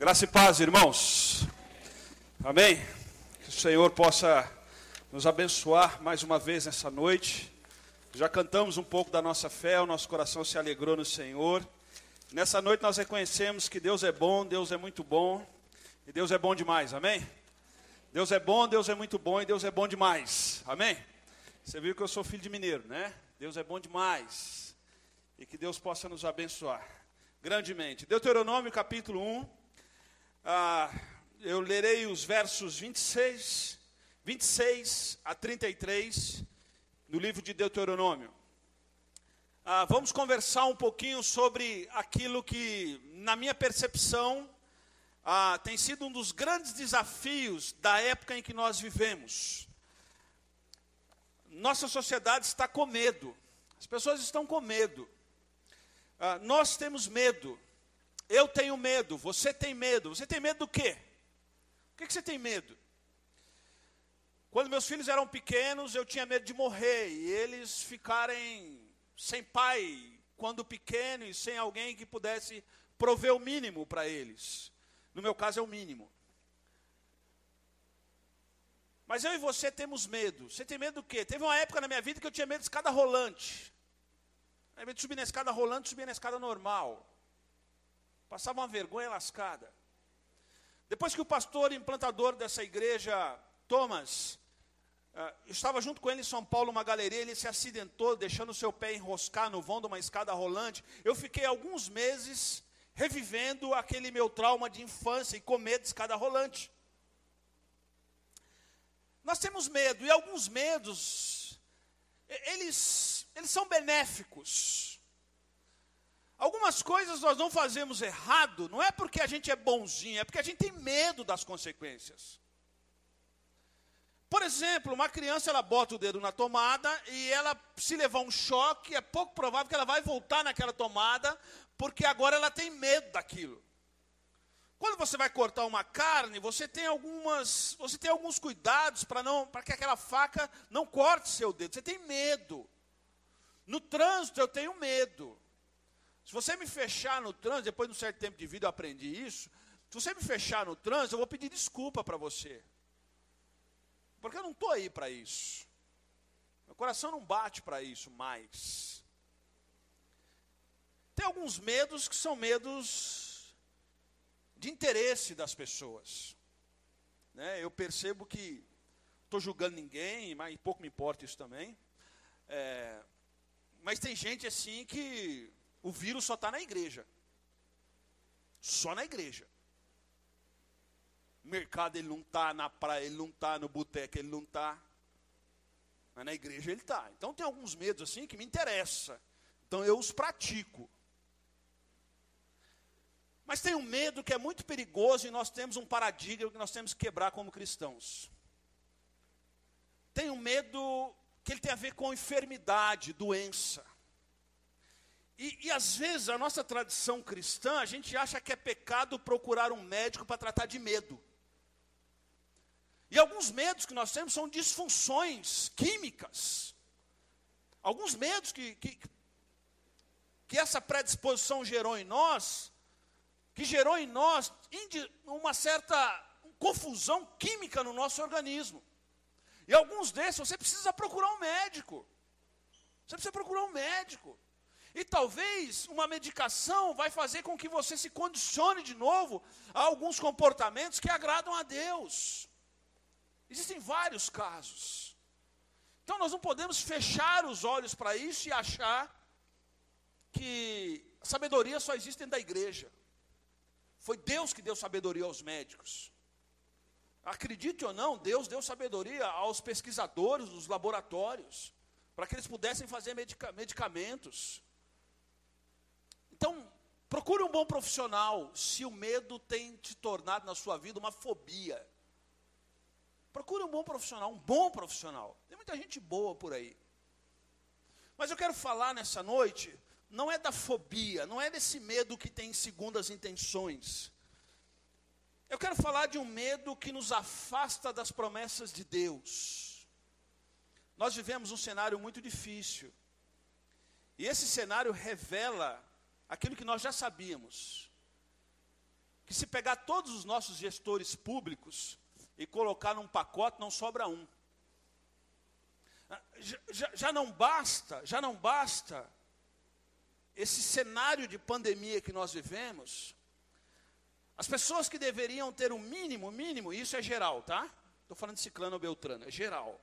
Graça e paz, irmãos. Amém? Que o Senhor possa nos abençoar mais uma vez nessa noite. Já cantamos um pouco da nossa fé, o nosso coração se alegrou no Senhor. Nessa noite nós reconhecemos que Deus é bom, Deus é muito bom e Deus é bom demais. Amém? Deus é bom, Deus é muito bom e Deus é bom demais. Amém? Você viu que eu sou filho de mineiro, né? Deus é bom demais. E que Deus possa nos abençoar grandemente. Deuteronômio capítulo 1. Ah, eu lerei os versos 26, 26 a 33 no livro de Deuteronômio. Ah, vamos conversar um pouquinho sobre aquilo que, na minha percepção, ah, tem sido um dos grandes desafios da época em que nós vivemos. Nossa sociedade está com medo, as pessoas estão com medo, ah, nós temos medo eu tenho medo, você tem medo. Você tem medo do quê? O que, você tem medo? Quando meus filhos eram pequenos, eu tinha medo de morrer e eles ficarem sem pai quando pequenos, sem alguém que pudesse prover o mínimo para eles. No meu caso é o mínimo. Mas eu e você temos medo. Você tem medo do quê? Teve uma época na minha vida que eu tinha medo de escada rolante. Ao invés de subir na escada rolante, subia na escada normal. Passava uma vergonha lascada. Depois que o pastor implantador dessa igreja, Thomas, uh, estava junto com ele em São Paulo, uma galeria, ele se acidentou, deixando seu pé enroscar no vão de uma escada rolante. Eu fiquei alguns meses revivendo aquele meu trauma de infância e com medo de escada rolante. Nós temos medo, e alguns medos, eles, eles são benéficos. Algumas coisas nós não fazemos errado, não é porque a gente é bonzinho, é porque a gente tem medo das consequências. Por exemplo, uma criança ela bota o dedo na tomada e ela se levar um choque, é pouco provável que ela vai voltar naquela tomada, porque agora ela tem medo daquilo. Quando você vai cortar uma carne, você tem algumas, você tem alguns cuidados para não, para que aquela faca não corte seu dedo. Você tem medo. No trânsito eu tenho medo. Se você me fechar no trânsito, depois de um certo tempo de vida eu aprendi isso. Se você me fechar no trânsito, eu vou pedir desculpa para você. Porque eu não estou aí para isso. Meu coração não bate para isso mais. Tem alguns medos que são medos de interesse das pessoas. Né? Eu percebo que estou julgando ninguém, mas pouco me importa isso também. É, mas tem gente assim que o vírus só está na igreja. Só na igreja. Mercado ele não está, na praia ele não está, no boteco ele não está. Mas na igreja ele está. Então tem alguns medos assim que me interessam. Então eu os pratico. Mas tem um medo que é muito perigoso e nós temos um paradigma que nós temos que quebrar como cristãos. Tem um medo que ele tem a ver com enfermidade, doença. E, e, às vezes a nossa tradição cristã, a gente acha que é pecado procurar um médico para tratar de medo. E alguns medos que nós temos são disfunções químicas. Alguns medos que, que, que essa predisposição gerou em nós, que gerou em nós uma certa confusão química no nosso organismo. E alguns desses você precisa procurar um médico. Você precisa procurar um médico. E talvez uma medicação vai fazer com que você se condicione de novo a alguns comportamentos que agradam a Deus. Existem vários casos. Então nós não podemos fechar os olhos para isso e achar que sabedoria só existe dentro da igreja. Foi Deus que deu sabedoria aos médicos. Acredite ou não, Deus deu sabedoria aos pesquisadores dos laboratórios, para que eles pudessem fazer medica medicamentos. Então, procure um bom profissional se o medo tem te tornado na sua vida uma fobia. Procure um bom profissional, um bom profissional. Tem muita gente boa por aí. Mas eu quero falar nessa noite, não é da fobia, não é desse medo que tem segundas intenções. Eu quero falar de um medo que nos afasta das promessas de Deus. Nós vivemos um cenário muito difícil. E esse cenário revela aquilo que nós já sabíamos, que se pegar todos os nossos gestores públicos e colocar num pacote, não sobra um. Ah, já, já não basta, já não basta esse cenário de pandemia que nós vivemos. As pessoas que deveriam ter o mínimo, mínimo, isso é geral, tá? Estou falando de ciclano ou beltrano, é geral.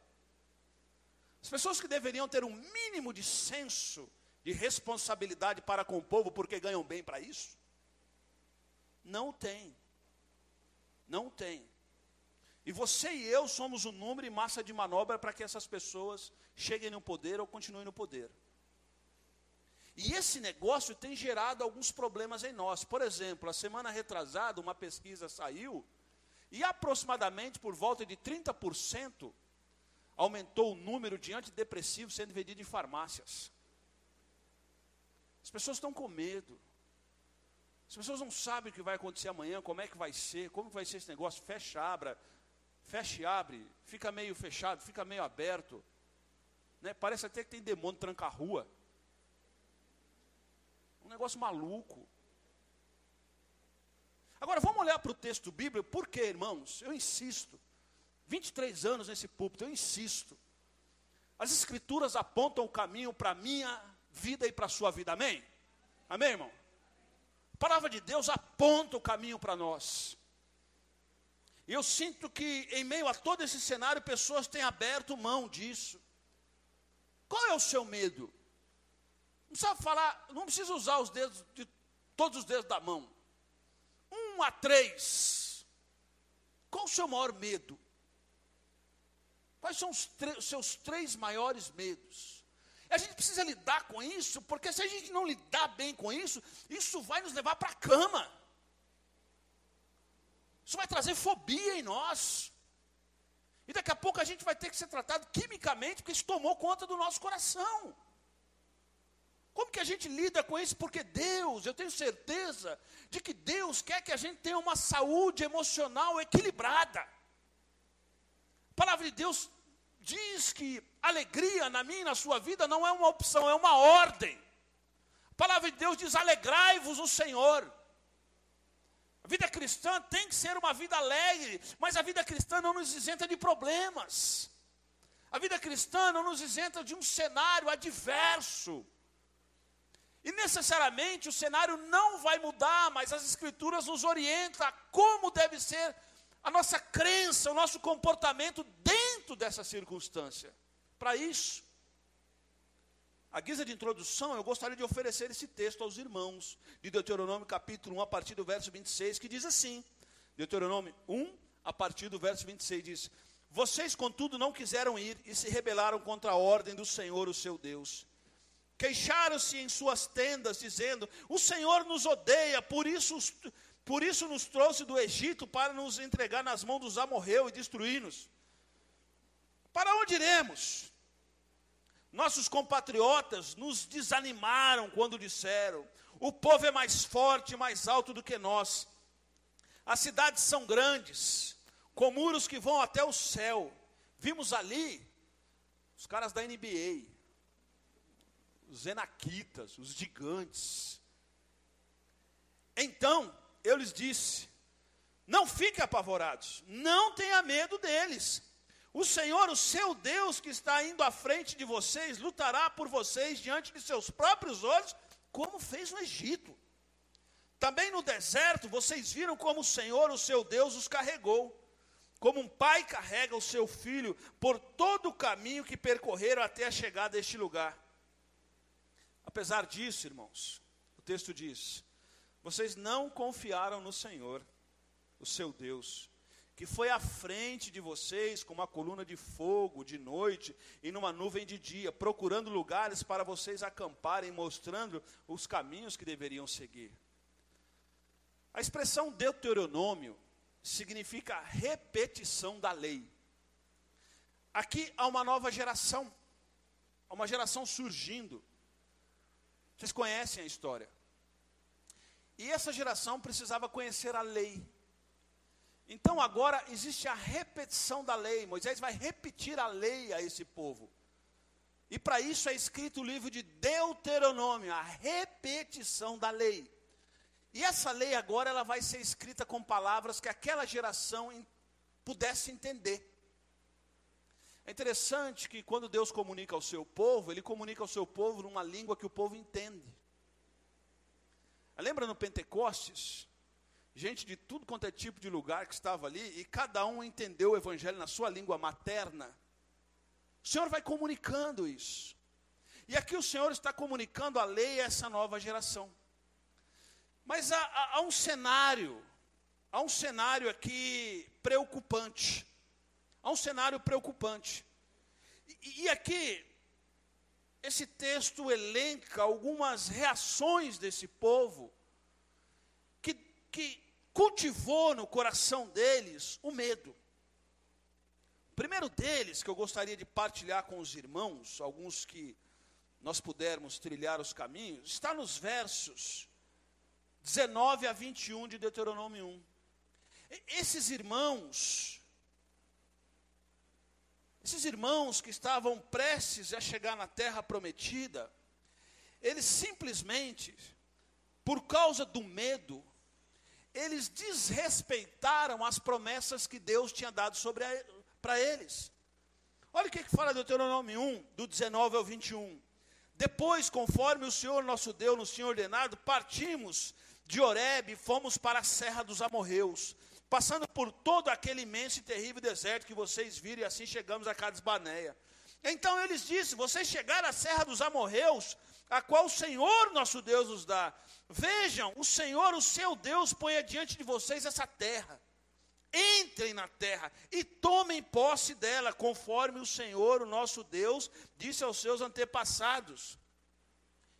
As pessoas que deveriam ter um mínimo de senso de responsabilidade para com o povo, porque ganham bem para isso, não tem. Não tem. E você e eu somos o número e massa de manobra para que essas pessoas cheguem no poder ou continuem no poder. E esse negócio tem gerado alguns problemas em nós. Por exemplo, a semana retrasada, uma pesquisa saiu e aproximadamente por volta de 30% aumentou o número de antidepressivos sendo vendido em farmácias. As pessoas estão com medo. As pessoas não sabem o que vai acontecer amanhã, como é que vai ser, como vai ser esse negócio, fecha, abra, fecha e abre, fica meio fechado, fica meio aberto. Né? Parece até que tem demônio tranca a rua. Um negócio maluco. Agora vamos olhar para o texto bíblico, por quê, irmãos? Eu insisto. 23 anos nesse púlpito, eu insisto. As escrituras apontam o caminho para a minha vida e para a sua vida, amém? Amém, irmão? A palavra de Deus aponta o caminho para nós. E eu sinto que, em meio a todo esse cenário, pessoas têm aberto mão disso. Qual é o seu medo? Não precisa falar, não precisa usar os dedos, de, todos os dedos da mão. Um a três. Qual o seu maior medo? Quais são os, os seus três maiores medos? A gente precisa lidar com isso, porque se a gente não lidar bem com isso, isso vai nos levar para a cama. Isso vai trazer fobia em nós. E daqui a pouco a gente vai ter que ser tratado quimicamente, porque isso tomou conta do nosso coração. Como que a gente lida com isso? Porque Deus, eu tenho certeza de que Deus quer que a gente tenha uma saúde emocional equilibrada. A palavra de Deus diz que alegria na minha e na sua vida não é uma opção, é uma ordem. A palavra de Deus diz: alegrai-vos o Senhor. A vida cristã tem que ser uma vida alegre, mas a vida cristã não nos isenta de problemas. A vida cristã não nos isenta de um cenário adverso. E necessariamente o cenário não vai mudar, mas as Escrituras nos orientam a como deve ser a nossa crença, o nosso comportamento dentro dessa circunstância. Para isso, a guisa de introdução, eu gostaria de oferecer esse texto aos irmãos, de Deuteronômio capítulo 1, a partir do verso 26, que diz assim: Deuteronômio 1, a partir do verso 26, diz: Vocês, contudo, não quiseram ir e se rebelaram contra a ordem do Senhor, o seu Deus. Queixaram-se em suas tendas, dizendo: O Senhor nos odeia, por isso por isso nos trouxe do Egito para nos entregar nas mãos dos amorreus e destruir-nos. Para onde iremos? Nossos compatriotas nos desanimaram quando disseram: o povo é mais forte e mais alto do que nós. As cidades são grandes, com muros que vão até o céu. Vimos ali os caras da NBA, os enaquitas, os gigantes. Então, eu lhes disse: não fiquem apavorados, não tenha medo deles. O Senhor, o seu Deus, que está indo à frente de vocês, lutará por vocês diante de seus próprios olhos, como fez no Egito. Também no deserto, vocês viram como o Senhor, o seu Deus, os carregou. Como um pai carrega o seu filho por todo o caminho que percorreram até a chegada a este lugar. Apesar disso, irmãos, o texto diz: vocês não confiaram no Senhor, o seu Deus, que foi à frente de vocês com uma coluna de fogo de noite e numa nuvem de dia, procurando lugares para vocês acamparem, mostrando os caminhos que deveriam seguir. A expressão Deuteronômio significa repetição da lei. Aqui há uma nova geração, há uma geração surgindo. Vocês conhecem a história. E essa geração precisava conhecer a lei. Então agora existe a repetição da lei. Moisés vai repetir a lei a esse povo. E para isso é escrito o livro de Deuteronômio, a repetição da lei. E essa lei agora ela vai ser escrita com palavras que aquela geração pudesse entender. É interessante que quando Deus comunica ao seu povo, Ele comunica ao seu povo numa língua que o povo entende. Lembra no Pentecostes? Gente de tudo quanto é tipo de lugar que estava ali, e cada um entendeu o Evangelho na sua língua materna. O Senhor vai comunicando isso. E aqui o Senhor está comunicando a lei a essa nova geração. Mas há, há, há um cenário, há um cenário aqui preocupante. Há um cenário preocupante. E, e aqui, esse texto elenca algumas reações desse povo que, que cultivou no coração deles o medo. O primeiro deles, que eu gostaria de partilhar com os irmãos, alguns que nós pudermos trilhar os caminhos, está nos versos 19 a 21 de Deuteronômio 1. Esses irmãos, esses irmãos que estavam prestes a chegar na terra prometida, eles simplesmente, por causa do medo, eles desrespeitaram as promessas que Deus tinha dado para eles. Olha o que, que fala Deuteronômio 1, do 19 ao 21. Depois, conforme o Senhor nosso Deus nos tinha ordenado, partimos de Oreb e fomos para a serra dos amorreus passando por todo aquele imenso e terrível deserto que vocês viram, e assim chegamos a Cades Barneia. Então eles disseram: Vocês chegaram à Serra dos Amorreus, a qual o Senhor nosso Deus nos dá. Vejam, o Senhor, o seu Deus, põe adiante de vocês essa terra. Entrem na terra e tomem posse dela, conforme o Senhor, o nosso Deus, disse aos seus antepassados.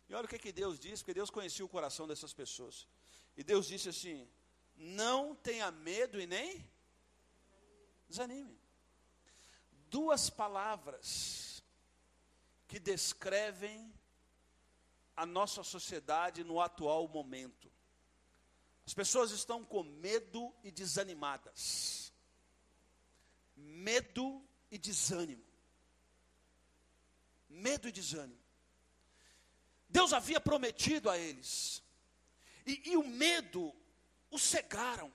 E olha o que, que Deus disse, porque Deus conhecia o coração dessas pessoas. E Deus disse assim: não tenha medo e nem desanime. Duas palavras que descrevem a nossa sociedade no atual momento. As pessoas estão com medo e desanimadas. Medo e desânimo. Medo e desânimo. Deus havia prometido a eles. E, e o medo o cegaram.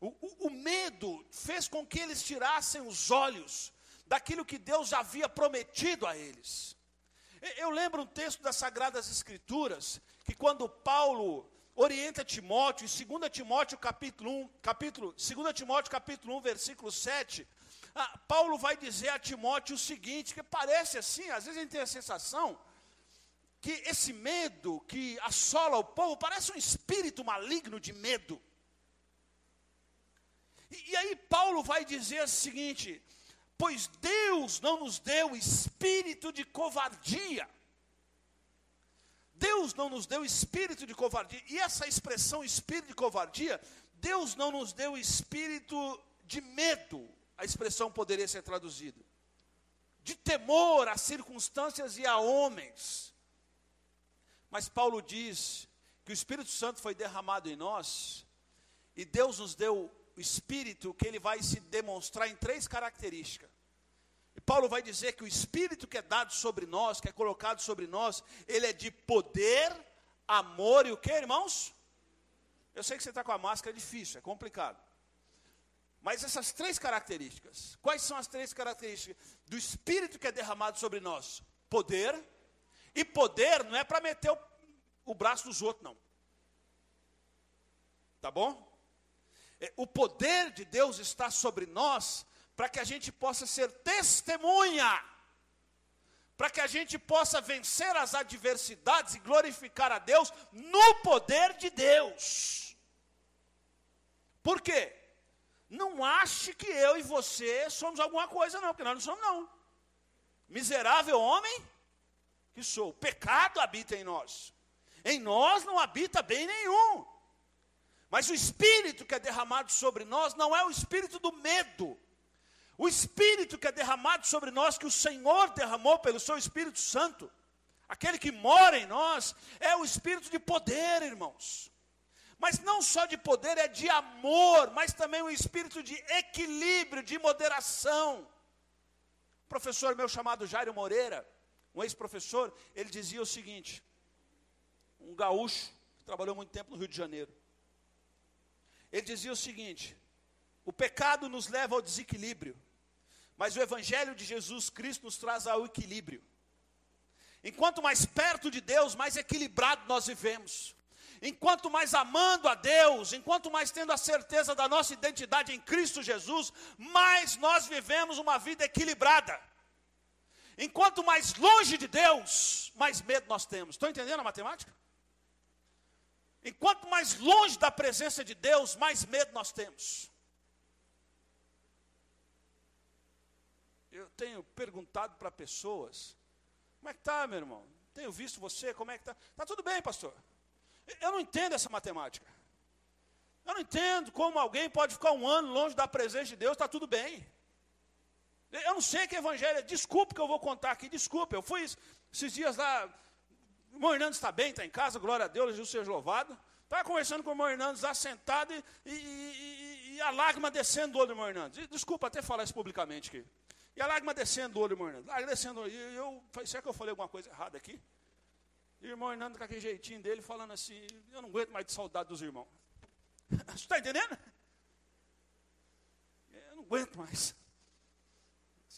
O, o, o, medo fez com que eles tirassem os olhos daquilo que Deus havia prometido a eles. Eu lembro um texto das Sagradas Escrituras, que quando Paulo orienta Timóteo, em 2 Timóteo capítulo 1, capítulo, 2 Timóteo capítulo 1, versículo 7, ah, Paulo vai dizer a Timóteo o seguinte, que parece assim, às vezes a gente tem a sensação que esse medo que assola o povo parece um espírito maligno de medo. E, e, aí Paulo vai dizer o seguinte: pois Deus não nos deu espírito de covardia. Deus não nos deu espírito de covardia. E essa expressão espírito de covardia, Deus não nos deu espírito de medo. A expressão poderia ser traduzida. De temor a circunstâncias e a homens mas Paulo diz que o Espírito Santo foi derramado em nós, e Deus nos deu o Espírito que ele vai se demonstrar em três características. E Paulo vai dizer que o Espírito que é dado sobre nós, que é colocado sobre nós, ele é de poder, amor e o que, irmãos? Eu sei que você está com a máscara, é difícil, é complicado. Mas essas três características, quais são as três características do Espírito que é derramado sobre nós? Poder, e poder não é para meter o, o braço dos outros, não. Tá bom? É, o poder de Deus está sobre nós para que a gente possa ser testemunha, para que a gente possa vencer as adversidades e glorificar a Deus no poder de Deus. Por quê? Não ache que eu e você somos alguma coisa, não, porque nós não somos, não. Miserável homem que sou. O pecado habita em nós. Em nós não habita bem nenhum. Mas o espírito que é derramado sobre nós não é o espírito do medo. O espírito que é derramado sobre nós, que o Senhor derramou pelo seu Espírito Santo, aquele que mora em nós, é o espírito de poder, irmãos. Mas não só de poder, é de amor, mas também um espírito de equilíbrio, de moderação. O professor meu chamado Jairo Moreira, um ex-professor, ele dizia o seguinte: um gaúcho, trabalhou muito tempo no Rio de Janeiro. Ele dizia o seguinte: o pecado nos leva ao desequilíbrio, mas o Evangelho de Jesus Cristo nos traz ao equilíbrio. Enquanto mais perto de Deus, mais equilibrado nós vivemos. Enquanto mais amando a Deus, enquanto mais tendo a certeza da nossa identidade em Cristo Jesus, mais nós vivemos uma vida equilibrada. Enquanto mais longe de Deus, mais medo nós temos. Estão entendendo a matemática? Enquanto mais longe da presença de Deus, mais medo nós temos. Eu tenho perguntado para pessoas: como é que está, meu irmão? Tenho visto você, como é que está? Está tudo bem, pastor. Eu não entendo essa matemática. Eu não entendo como alguém pode ficar um ano longe da presença de Deus, está tudo bem. Eu não sei que evangelho é. Desculpe que eu vou contar aqui, desculpe. Eu fui esses dias lá, o irmão Hernandes está bem, está em casa, glória a Deus, Jesus seja louvado. Estava conversando com o irmão Hernandes lá sentado e, e, e, e, a lágrima descendo do olho do irmão Hernandes. Desculpa até falar isso publicamente aqui. E a lágrima descendo do olho do irmão Hernandes. Lágrima descendo do olho. E eu será que eu falei alguma coisa errada aqui? E o irmão Hernando com aquele jeitinho dele, falando assim, eu não aguento mais de saudade dos irmãos. Você está entendendo? Eu não aguento mais.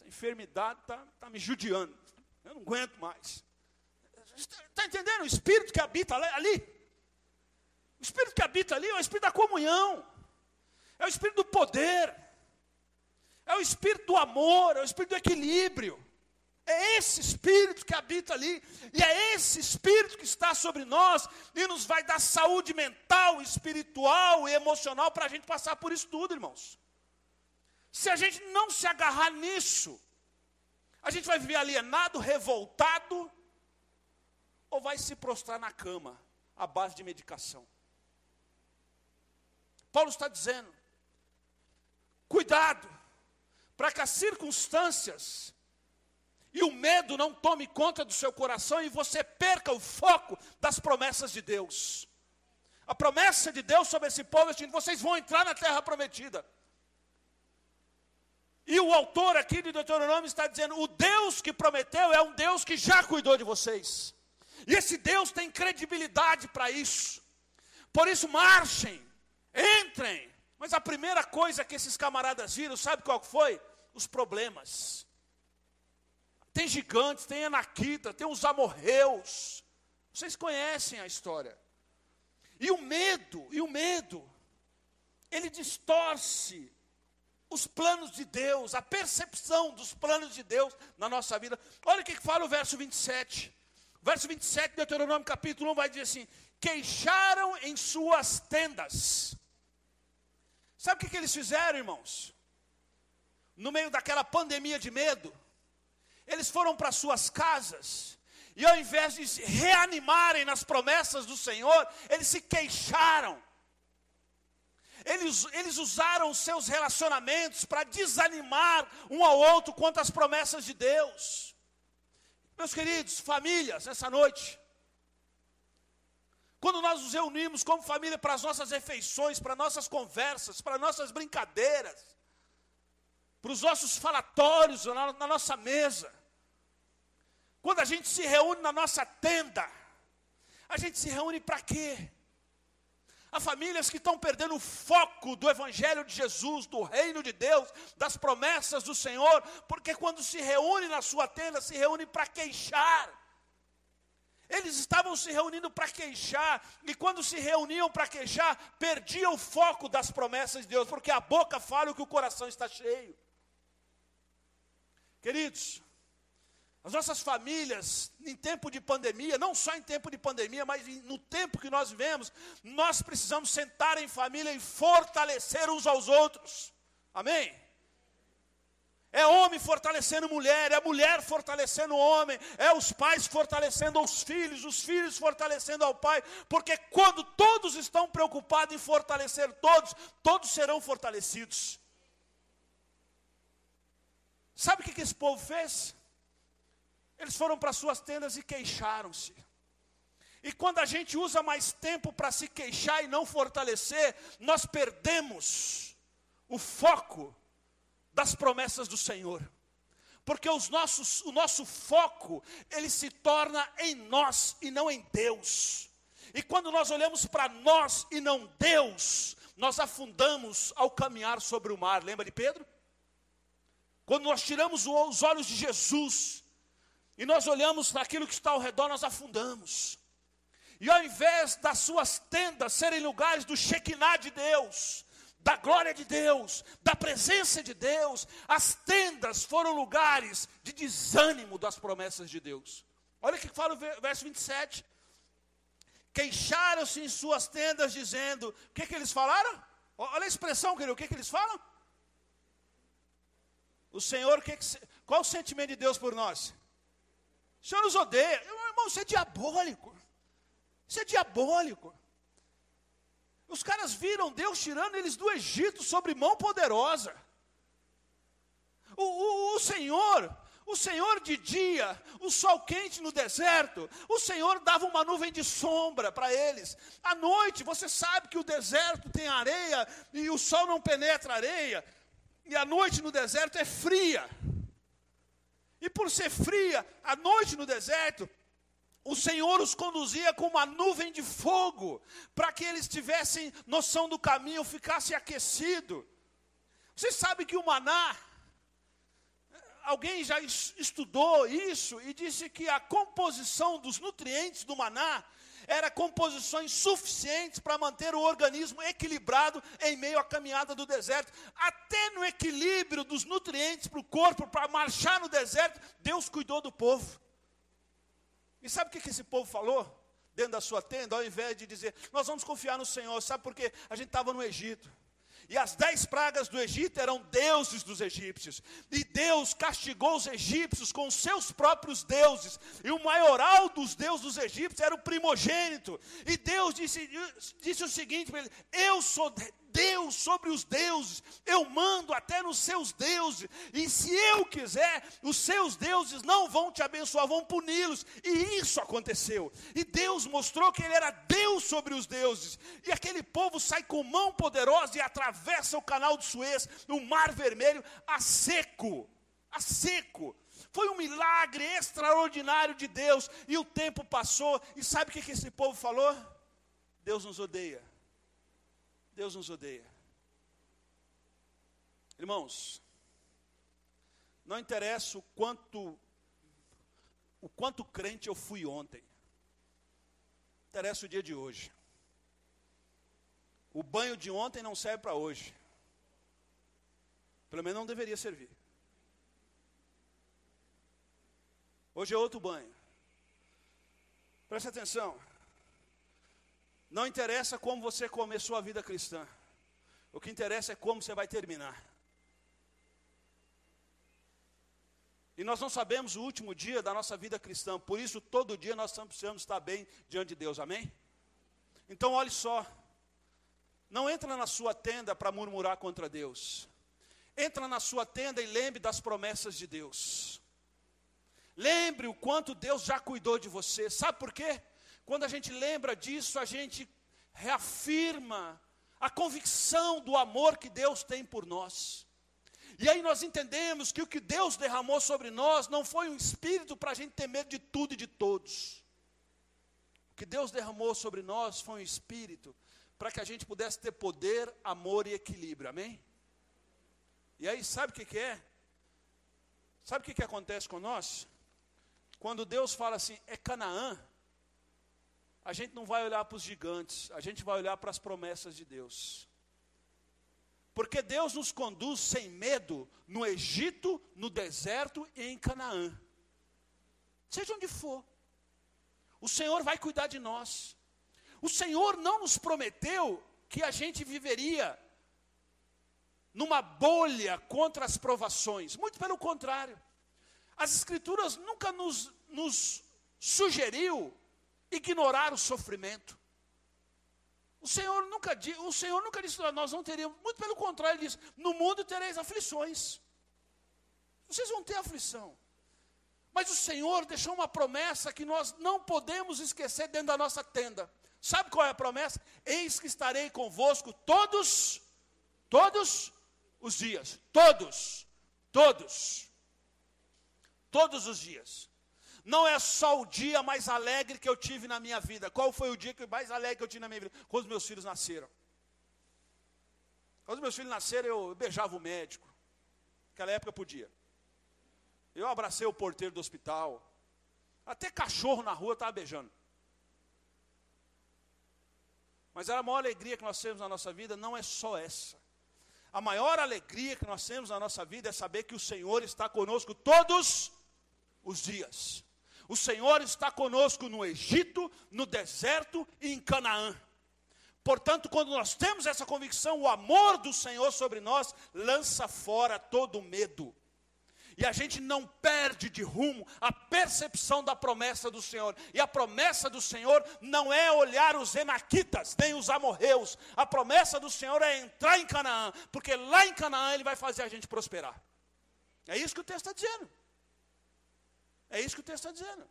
Essa enfermidade está tá me judiando. Eu não aguento mais. Está entendendo? O espírito que habita ali. O espírito que habita ali é o espírito da comunhão. É o espírito do poder. É o espírito do amor, é o espírito do equilíbrio. É esse espírito que habita ali, e é esse espírito que está sobre nós e nos vai dar saúde mental, espiritual e emocional para a gente passar por isso tudo, irmãos. Se a gente não se agarrar nisso, a gente vai viver alienado, revoltado, ou vai se prostrar na cama, à base de medicação. Paulo está dizendo: cuidado, para que as circunstâncias e o medo não tome conta do seu coração e você perca o foco das promessas de Deus. A promessa de Deus sobre esse povo é que vocês vão entrar na terra prometida. E o autor aqui de Deuteronômio está dizendo: o Deus que prometeu é um Deus que já cuidou de vocês. E esse Deus tem credibilidade para isso. Por isso, marchem, entrem. Mas a primeira coisa que esses camaradas viram, sabe qual foi? Os problemas. Tem gigantes, tem anaquita, tem os amorreus. Vocês conhecem a história. E o medo, e o medo, ele distorce os planos de Deus, a percepção dos planos de Deus na nossa vida. Olha o que fala o verso 27. O verso 27 de Deuteronômio capítulo 1 vai dizer assim: queixaram em suas tendas. Sabe o que, que eles fizeram, irmãos? No meio daquela pandemia de medo, eles foram para suas casas, e ao invés de se reanimarem nas promessas do Senhor, eles se queixaram. Eles, eles usaram os seus relacionamentos para desanimar um ao outro quanto às promessas de Deus. Meus queridos, famílias, essa noite, quando nós nos reunimos como família para as nossas refeições, para nossas conversas, para nossas brincadeiras, para os nossos falatórios na, na nossa mesa, quando a gente se reúne na nossa tenda, a gente se reúne para quê? Há famílias que estão perdendo o foco do Evangelho de Jesus, do reino de Deus, das promessas do Senhor, porque quando se reúne na sua tenda, se reúne para queixar. Eles estavam se reunindo para queixar, e quando se reuniam para queixar, perdiam o foco das promessas de Deus, porque a boca fala o que o coração está cheio. Queridos, as nossas famílias, em tempo de pandemia, não só em tempo de pandemia, mas no tempo que nós vivemos, nós precisamos sentar em família e fortalecer uns aos outros. Amém? É homem fortalecendo mulher, é mulher fortalecendo o homem, é os pais fortalecendo os filhos, os filhos fortalecendo ao pai, porque quando todos estão preocupados em fortalecer todos, todos serão fortalecidos. Sabe o que, que esse povo fez? Eles foram para suas tendas e queixaram-se. E quando a gente usa mais tempo para se queixar e não fortalecer, nós perdemos o foco das promessas do Senhor. Porque os nossos, o nosso foco, ele se torna em nós e não em Deus. E quando nós olhamos para nós e não Deus, nós afundamos ao caminhar sobre o mar. Lembra de Pedro? Quando nós tiramos os olhos de Jesus e nós olhamos para aquilo que está ao redor, nós afundamos. E ao invés das suas tendas serem lugares do Shekinah de Deus, da glória de Deus, da presença de Deus, as tendas foram lugares de desânimo das promessas de Deus. Olha o que fala o verso 27. Queixaram-se em suas tendas, dizendo: o que, que eles falaram? Olha a expressão, querido, o que, que eles falam? O Senhor, que que, qual o sentimento de Deus por nós? O Senhor nos odeia. Irmão, isso é diabólico. Isso é diabólico. Os caras viram Deus tirando eles do Egito sobre mão poderosa. O, o, o Senhor o Senhor de dia, o sol quente no deserto, o Senhor dava uma nuvem de sombra para eles. À noite, você sabe que o deserto tem areia e o sol não penetra a areia, e a noite no deserto é fria. E por ser fria, a noite no deserto, o Senhor os conduzia com uma nuvem de fogo, para que eles tivessem noção do caminho, ficassem aquecidos. Você sabe que o maná, alguém já estudou isso e disse que a composição dos nutrientes do maná era composições suficientes para manter o organismo equilibrado em meio à caminhada do deserto. Até no equilíbrio dos nutrientes para o corpo, para marchar no deserto, Deus cuidou do povo. E sabe o que, esse povo falou? Dentro da sua tenda, ao invés de dizer, nós vamos confiar no Senhor, sabe por quê? A gente estava no Egito. E as dez pragas do Egito eram deuses dos egípcios. E Deus castigou os egípcios com seus próprios deuses. E o maioral dos deuses dos egípcios era o primogênito. E Deus disse, disse o seguinte Eu sou Deus sobre os deuses, eu mando até nos seus deuses, e se eu quiser, os seus deuses não vão te abençoar, vão puni-los, e isso aconteceu. E Deus mostrou que Ele era Deus sobre os deuses, e aquele povo sai com mão poderosa e atravessa o canal de Suez, no Mar Vermelho, a seco, a seco. Foi um milagre extraordinário de Deus, e o tempo passou, e sabe o que esse povo falou? Deus nos odeia. Deus nos odeia. Irmãos, não interessa o quanto o quanto crente eu fui ontem. Interessa o dia de hoje. O banho de ontem não serve para hoje. Pelo menos não deveria servir. Hoje é outro banho. Preste atenção. Não interessa como você começou a vida cristã. O que interessa é como você vai terminar. E nós não sabemos o último dia da nossa vida cristã, por isso todo dia nós precisamos estar bem diante de Deus, amém? Então olhe só, não entra na sua tenda para murmurar contra Deus, entra na sua tenda e lembre das promessas de Deus, lembre o quanto Deus já cuidou de você, sabe por quê? Quando a gente lembra disso, a gente reafirma a convicção do amor que Deus tem por nós. E aí nós entendemos que o que Deus derramou sobre nós não foi um espírito para a gente ter medo de tudo e de todos. O que Deus derramou sobre nós foi um espírito para que a gente pudesse ter poder, amor e equilíbrio, amém? E aí, sabe o que, que é? Sabe o que, que acontece com nós? Quando Deus fala assim, é Canaã, a gente não vai olhar para os gigantes, a gente vai olhar para as promessas de Deus. Porque Deus nos conduz sem medo no Egito, no deserto e em Canaã. Seja onde for. O Senhor vai cuidar de nós. O Senhor não nos prometeu que a gente viveria numa bolha contra as provações. Muito pelo contrário. As Escrituras nunca nos, nos sugeriu ignorar o sofrimento. O Senhor nunca, o Senhor nunca disse, nós não teríamos, muito pelo contrário, ele disse, no mundo tereis aflições. Vocês vão ter aflição. Mas o Senhor deixou uma promessa que nós não podemos esquecer dentro da nossa tenda. Sabe qual é a promessa? Eis que estarei convosco todos, todos os dias. Todos, todos. Todos os dias. Não é só o dia mais alegre que eu tive na minha vida. Qual foi o dia mais alegre que eu tive na minha vida? Quando meus filhos nasceram. Quando meus filhos nasceram, eu beijava o médico. Naquela época podia. Eu abracei o porteiro do hospital. Até cachorro na rua estava beijando. Mas a maior alegria que nós temos na nossa vida não é só essa. A maior alegria que nós temos na nossa vida é saber que o Senhor está conosco todos os dias. O Senhor está conosco no Egito, no deserto e em Canaã. Portanto, quando nós temos essa convicção, o amor do Senhor sobre nós lança fora todo medo e a gente não perde de rumo a percepção da promessa do Senhor. E a promessa do Senhor não é olhar os enaquitas, nem os amorreus. A promessa do Senhor é entrar em Canaã, porque lá em Canaã ele vai fazer a gente prosperar. É isso que o texto está dizendo. É isso que o texto está dizendo.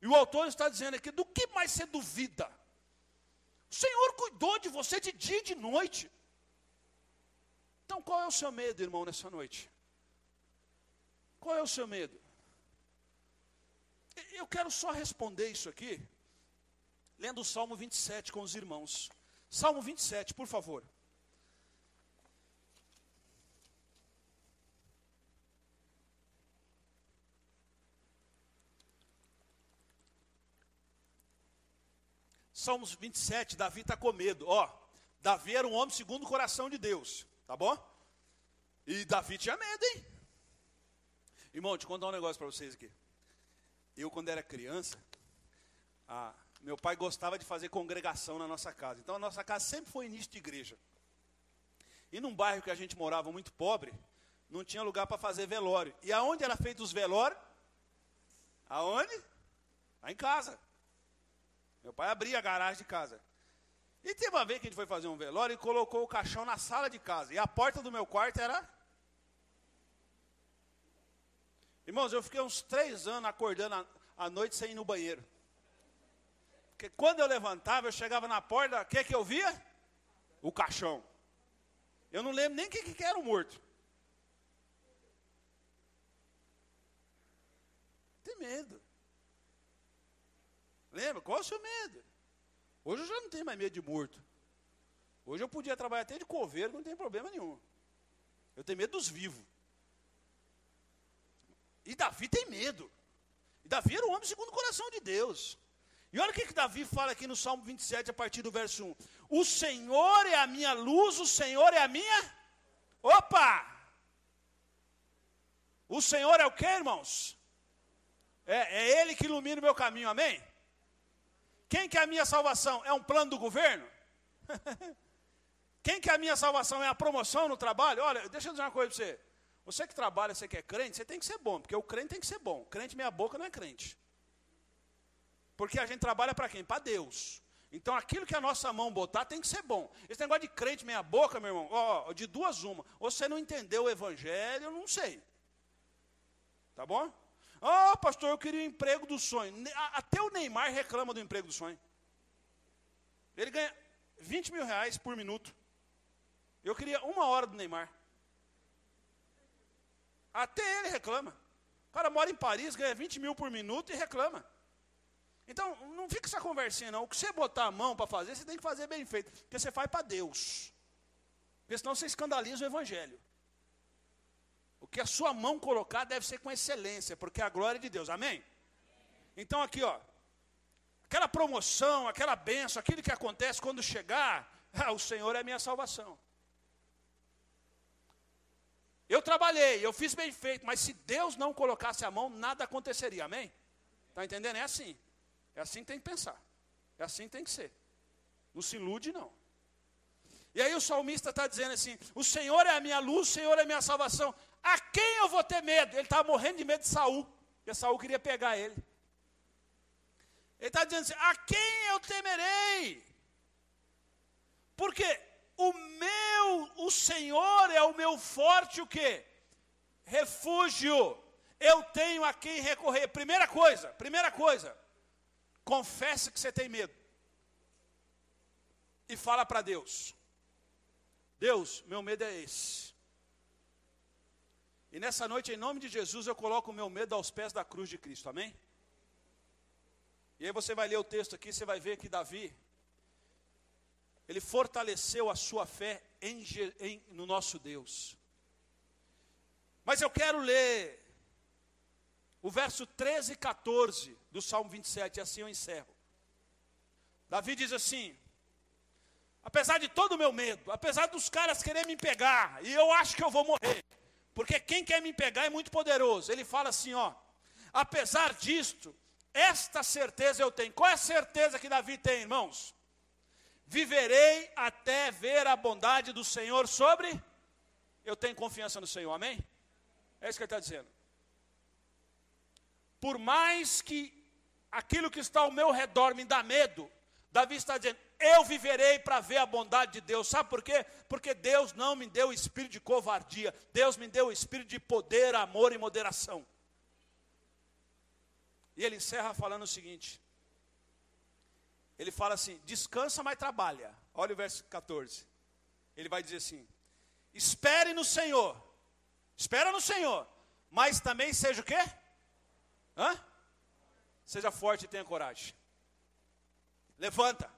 E o autor está dizendo aqui: do que mais você duvida? O Senhor cuidou de você de dia e de noite. Então qual é o seu medo, irmão, nessa noite? Qual é o seu medo? Eu quero só responder isso aqui, lendo o Salmo 27 com os irmãos. Salmo 27, por favor. Salmos 27, Davi está com medo. Ó, Davi era um homem segundo o coração de Deus, tá bom? E Davi tinha medo, hein? Irmão, deixa eu contar um negócio para vocês aqui. Eu, quando era criança, ah, meu pai gostava de fazer congregação na nossa casa. Então, a nossa casa sempre foi início de igreja. E num bairro que a gente morava muito pobre, não tinha lugar para fazer velório. E aonde era feito os velórios? Aonde? Lá em casa. Meu pai abria a garagem de casa. E teve uma vez que a gente foi fazer um velório e colocou o caixão na sala de casa. E a porta do meu quarto era Irmãos, eu fiquei uns três anos acordando à noite sem ir no banheiro. Porque quando eu levantava, eu chegava na porta, o que, que eu via? O caixão. Eu não lembro nem o que, que era o morto. Tem medo. Lembra? Qual é o seu medo? Hoje eu já não tenho mais medo de morto. Hoje eu podia trabalhar até de coveiro, não tem problema nenhum. Eu tenho medo dos vivos. E Davi tem medo. E Davi era um homem segundo o coração de Deus. E olha o que, que Davi fala aqui no Salmo 27, a partir do verso 1. O Senhor é a minha luz, o Senhor é a minha. Opa! O Senhor é o que, irmãos? É, é Ele que ilumina o meu caminho, amém? Quem que é a minha salvação? É um plano do governo? Quem que é a minha salvação? É a promoção no trabalho? Olha, deixa eu dizer uma coisa para você. Você que trabalha, você que é crente, você tem que ser bom, porque o crente tem que ser bom. Crente meia boca não é crente. Porque a gente trabalha para quem? Para Deus. Então aquilo que a nossa mão botar tem que ser bom. Esse negócio de crente meia boca, meu irmão, ó, de duas uma. Ou você não entendeu o evangelho, eu não sei. Tá bom? Oh, pastor, eu queria o emprego do sonho. Até o Neymar reclama do emprego do sonho. Ele ganha 20 mil reais por minuto. Eu queria uma hora do Neymar. Até ele reclama. O cara mora em Paris, ganha 20 mil por minuto e reclama. Então, não fica essa conversinha, não. O que você botar a mão para fazer, você tem que fazer bem feito. Porque você faz para Deus. Porque senão você escandaliza o Evangelho. O que a sua mão colocar deve ser com excelência, porque é a glória de Deus. Amém? Então, aqui, ó. Aquela promoção, aquela benção, aquilo que acontece quando chegar, ah, o Senhor é a minha salvação. Eu trabalhei, eu fiz bem feito, mas se Deus não colocasse a mão, nada aconteceria, amém? Está entendendo? É assim. É assim que tem que pensar. É assim que tem que ser. Não se ilude, não. E aí o salmista está dizendo assim: O Senhor é a minha luz, o Senhor é a minha salvação. A quem eu vou ter medo? Ele estava morrendo de medo de Saul, porque Saul queria pegar ele. Ele está dizendo assim: A quem eu temerei? Porque o meu, o Senhor é o meu forte o quê? Refúgio. Eu tenho a quem recorrer. Primeira coisa, primeira coisa. Confesse que você tem medo. E fala para Deus. Deus, meu medo é esse. E nessa noite, em nome de Jesus, eu coloco o meu medo aos pés da cruz de Cristo. Amém? E aí você vai ler o texto aqui, você vai ver que Davi, ele fortaleceu a sua fé em, em, no nosso Deus. Mas eu quero ler o verso 13 e 14 do Salmo 27, e assim eu encerro. Davi diz assim: apesar de todo o meu medo, apesar dos caras quererem me pegar, e eu acho que eu vou morrer, porque quem quer me pegar é muito poderoso. Ele fala assim, ó, apesar disto, esta certeza eu tenho. Qual é a certeza que Davi tem, irmãos? Viverei até ver a bondade do Senhor sobre. Eu tenho confiança no Senhor, amém? É isso que ele está dizendo. Por mais que aquilo que está ao meu redor me dá medo, Davi está dizendo: eu viverei para ver a bondade de Deus. Sabe por quê? Porque Deus não me deu o espírito de covardia, Deus me deu o espírito de poder, amor e moderação. E ele encerra falando o seguinte: ele fala assim: descansa, mas trabalha. Olha o verso 14. Ele vai dizer assim: espere no Senhor, espera no Senhor, mas também seja o quê? Hã? Seja forte e tenha coragem. Levanta,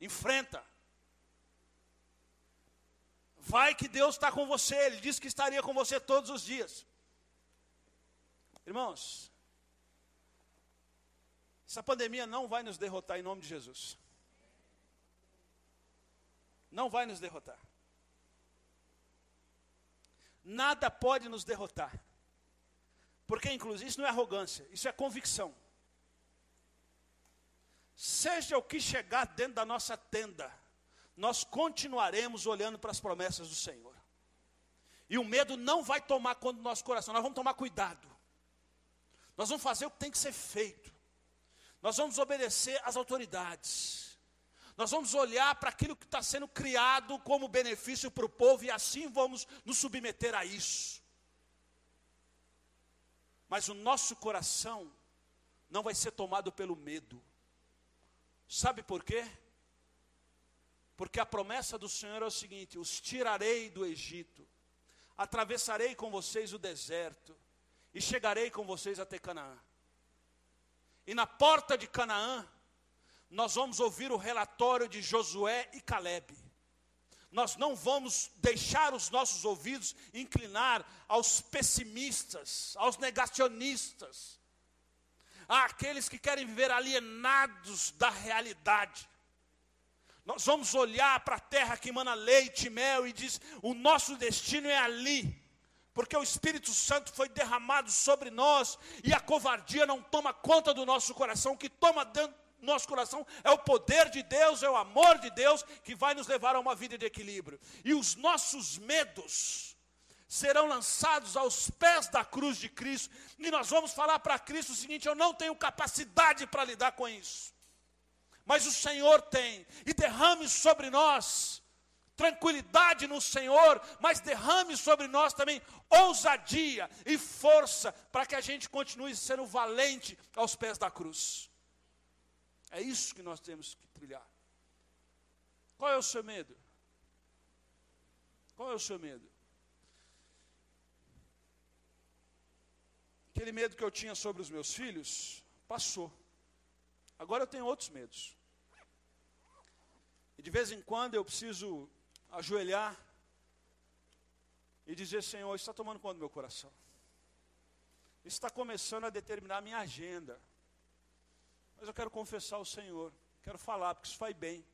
enfrenta. Vai que Deus está com você, Ele disse que estaria com você todos os dias. Irmãos, essa pandemia não vai nos derrotar em nome de Jesus. Não vai nos derrotar. Nada pode nos derrotar. Porque, inclusive, isso não é arrogância, isso é convicção. Seja o que chegar dentro da nossa tenda, nós continuaremos olhando para as promessas do Senhor. E o medo não vai tomar conta do nosso coração, nós vamos tomar cuidado. Nós vamos fazer o que tem que ser feito. Nós vamos obedecer às autoridades. Nós vamos olhar para aquilo que está sendo criado como benefício para o povo e assim vamos nos submeter a isso. Mas o nosso coração não vai ser tomado pelo medo. Sabe por quê? Porque a promessa do Senhor é o seguinte: os tirarei do Egito, atravessarei com vocês o deserto e chegarei com vocês até Canaã. E na porta de Canaã, nós vamos ouvir o relatório de Josué e Caleb. Nós não vamos deixar os nossos ouvidos inclinar aos pessimistas, aos negacionistas, àqueles que querem viver alienados da realidade. Nós vamos olhar para a terra que emana leite e mel e diz: o nosso destino é ali porque o Espírito Santo foi derramado sobre nós e a covardia não toma conta do nosso coração. O que toma dentro do nosso coração é o poder de Deus, é o amor de Deus que vai nos levar a uma vida de equilíbrio. E os nossos medos serão lançados aos pés da cruz de Cristo, e nós vamos falar para Cristo o seguinte: eu não tenho capacidade para lidar com isso, mas o Senhor tem, e derrame sobre nós tranquilidade no Senhor, mas derrame sobre nós também ousadia e força para que a gente continue sendo valente aos pés da cruz. É isso que nós temos que trilhar. Qual é o seu medo? Qual é o seu medo? Aquele medo que eu tinha sobre os meus filhos passou. Agora eu tenho outros medos. E de vez em quando eu preciso ajoelhar e dizer: Senhor, está tomando conta do meu coração. Está começando a determinar a minha agenda. Mas eu quero confessar ao Senhor, quero falar, porque isso faz bem.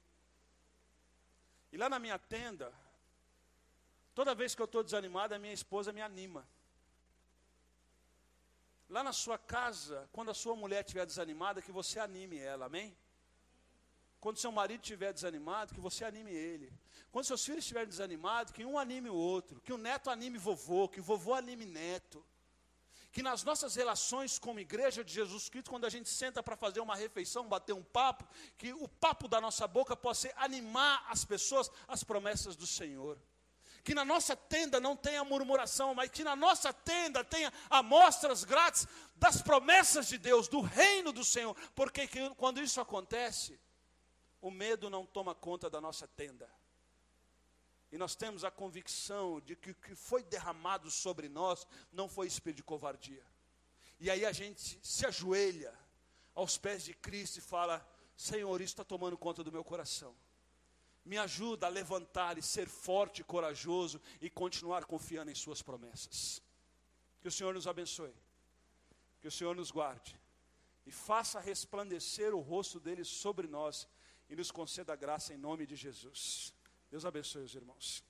E lá na minha tenda, toda vez que eu estou desanimado, a minha esposa me anima. Lá na sua casa, quando a sua mulher estiver desanimada, que você anime ela, amém? Quando seu marido estiver desanimado, que você anime ele. Quando seus filhos estiverem desanimados, que um anime o outro. Que o neto anime vovô, que o vovô anime neto. Que nas nossas relações como igreja de Jesus Cristo, quando a gente senta para fazer uma refeição, bater um papo, que o papo da nossa boca possa animar as pessoas às promessas do Senhor que na nossa tenda não tenha murmuração, mas que na nossa tenda tenha amostras grátis das promessas de Deus, do reino do Senhor, porque quando isso acontece, o medo não toma conta da nossa tenda. E nós temos a convicção de que o que foi derramado sobre nós não foi espírito de covardia. E aí a gente se ajoelha, aos pés de Cristo e fala: Senhor, isso está tomando conta do meu coração. Me ajuda a levantar e ser forte e corajoso e continuar confiando em Suas promessas. Que o Senhor nos abençoe, que o Senhor nos guarde e faça resplandecer o rosto dele sobre nós e nos conceda graça em nome de Jesus. Deus abençoe os irmãos.